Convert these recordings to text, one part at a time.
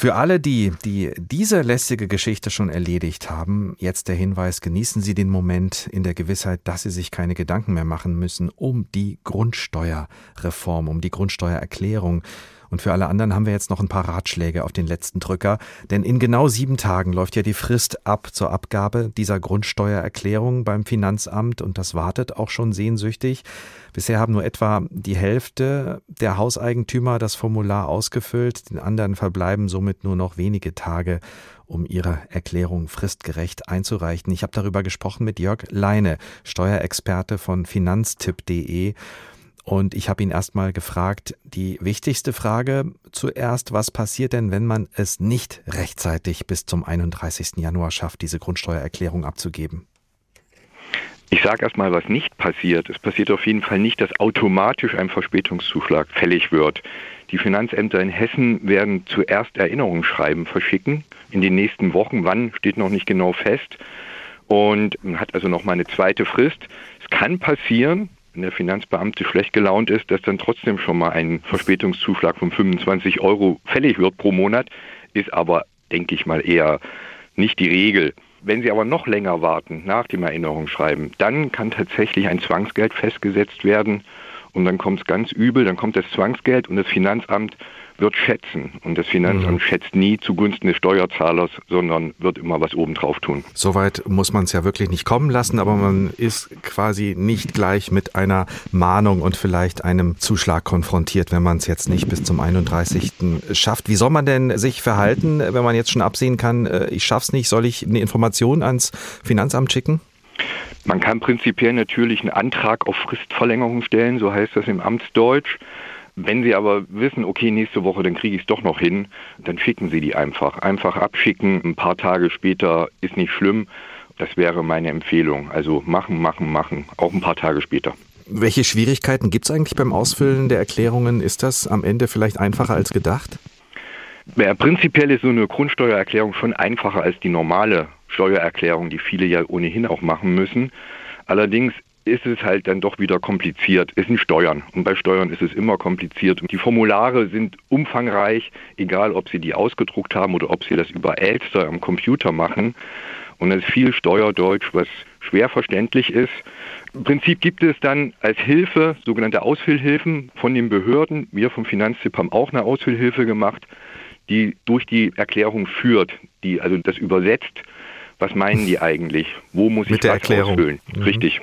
Für alle die, die diese lästige Geschichte schon erledigt haben, jetzt der Hinweis, genießen Sie den Moment in der Gewissheit, dass Sie sich keine Gedanken mehr machen müssen um die Grundsteuerreform, um die Grundsteuererklärung. Und für alle anderen haben wir jetzt noch ein paar Ratschläge auf den letzten Drücker. Denn in genau sieben Tagen läuft ja die Frist ab zur Abgabe dieser Grundsteuererklärung beim Finanzamt und das wartet auch schon sehnsüchtig. Bisher haben nur etwa die Hälfte der Hauseigentümer das Formular ausgefüllt. Den anderen verbleiben somit nur noch wenige Tage um ihre Erklärung fristgerecht einzureichen. Ich habe darüber gesprochen mit Jörg Leine, Steuerexperte von finanztipp.de. Und ich habe ihn erstmal gefragt, die wichtigste Frage zuerst, was passiert denn, wenn man es nicht rechtzeitig bis zum 31. Januar schafft, diese Grundsteuererklärung abzugeben? Ich sage erstmal, was nicht passiert. Es passiert auf jeden Fall nicht, dass automatisch ein Verspätungszuschlag fällig wird. Die Finanzämter in Hessen werden zuerst Erinnerungsschreiben verschicken. In den nächsten Wochen, wann steht noch nicht genau fest. Und man hat also noch mal eine zweite Frist. Es kann passieren, wenn der Finanzbeamte schlecht gelaunt ist, dass dann trotzdem schon mal ein Verspätungszuschlag von 25 Euro fällig wird pro Monat, ist aber, denke ich mal, eher nicht die Regel. Wenn Sie aber noch länger warten nach dem Erinnerungsschreiben, dann kann tatsächlich ein Zwangsgeld festgesetzt werden und dann kommt es ganz übel, dann kommt das Zwangsgeld und das Finanzamt wird schätzen. Und das Finanzamt mhm. schätzt nie zugunsten des Steuerzahlers, sondern wird immer was obendrauf tun. Soweit muss man es ja wirklich nicht kommen lassen, aber man ist quasi nicht gleich mit einer Mahnung und vielleicht einem Zuschlag konfrontiert, wenn man es jetzt nicht bis zum 31. schafft. Wie soll man denn sich verhalten, wenn man jetzt schon absehen kann, äh, ich schaff's nicht, soll ich eine Information ans Finanzamt schicken? Man kann prinzipiell natürlich einen Antrag auf Fristverlängerung stellen, so heißt das im Amtsdeutsch. Wenn Sie aber wissen, okay, nächste Woche, dann kriege ich es doch noch hin, dann schicken Sie die einfach. Einfach abschicken, ein paar Tage später ist nicht schlimm. Das wäre meine Empfehlung. Also machen, machen, machen, auch ein paar Tage später. Welche Schwierigkeiten gibt es eigentlich beim Ausfüllen der Erklärungen? Ist das am Ende vielleicht einfacher als gedacht? Ja, prinzipiell ist so eine Grundsteuererklärung schon einfacher als die normale Steuererklärung, die viele ja ohnehin auch machen müssen. Allerdings ist es halt dann doch wieder kompliziert. Es sind Steuern und bei Steuern ist es immer kompliziert. Die Formulare sind umfangreich, egal ob Sie die ausgedruckt haben oder ob Sie das über Elster am Computer machen. Und es ist viel Steuerdeutsch, was schwer verständlich ist. Im Prinzip gibt es dann als Hilfe sogenannte Ausfüllhilfen von den Behörden. Wir vom Finanztipp haben auch eine Ausfüllhilfe gemacht, die durch die Erklärung führt, die also das übersetzt was meinen die eigentlich? Wo muss Mit ich der Erklärung. ausfüllen? Mhm. Richtig.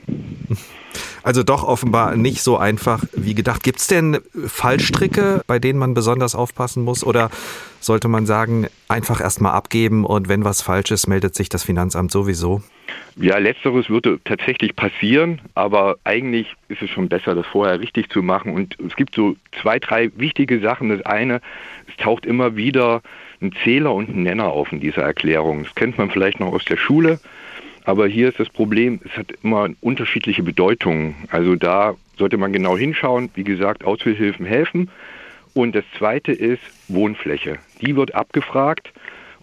Also doch offenbar nicht so einfach wie gedacht. Gibt es denn Fallstricke, bei denen man besonders aufpassen muss? Oder sollte man sagen, einfach erstmal abgeben und wenn was falsch ist, meldet sich das Finanzamt sowieso? Ja, letzteres würde tatsächlich passieren, aber eigentlich ist es schon besser, das vorher richtig zu machen. Und es gibt so zwei, drei wichtige Sachen. Das eine, es taucht immer wieder ein Zähler und ein Nenner auf in dieser Erklärung. Das kennt man vielleicht noch aus der Schule. Aber hier ist das Problem, es hat immer unterschiedliche Bedeutungen. Also da sollte man genau hinschauen. Wie gesagt, Ausfüllhilfen helfen. Und das zweite ist Wohnfläche. Die wird abgefragt.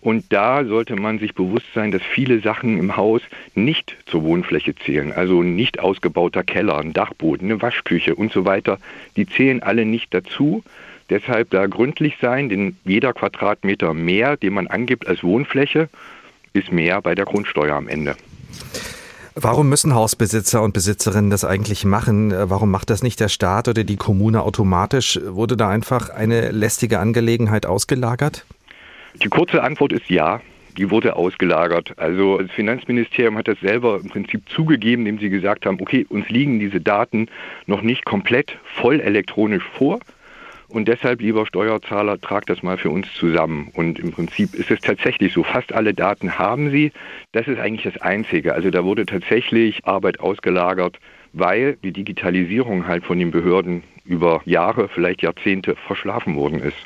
Und da sollte man sich bewusst sein, dass viele Sachen im Haus nicht zur Wohnfläche zählen. Also nicht ausgebauter Keller, ein Dachboden, eine Waschküche und so weiter. Die zählen alle nicht dazu. Deshalb da gründlich sein, denn jeder Quadratmeter mehr, den man angibt als Wohnfläche, ist mehr bei der Grundsteuer am Ende. Warum müssen Hausbesitzer und Besitzerinnen das eigentlich machen? Warum macht das nicht der Staat oder die Kommune automatisch? Wurde da einfach eine lästige Angelegenheit ausgelagert? Die kurze Antwort ist ja. Die wurde ausgelagert. Also das Finanzministerium hat das selber im Prinzip zugegeben, indem sie gesagt haben, okay, uns liegen diese Daten noch nicht komplett voll elektronisch vor. Und deshalb, lieber Steuerzahler, tragt das mal für uns zusammen. Und im Prinzip ist es tatsächlich so, fast alle Daten haben Sie. Das ist eigentlich das Einzige. Also da wurde tatsächlich Arbeit ausgelagert, weil die Digitalisierung halt von den Behörden über Jahre, vielleicht Jahrzehnte verschlafen worden ist.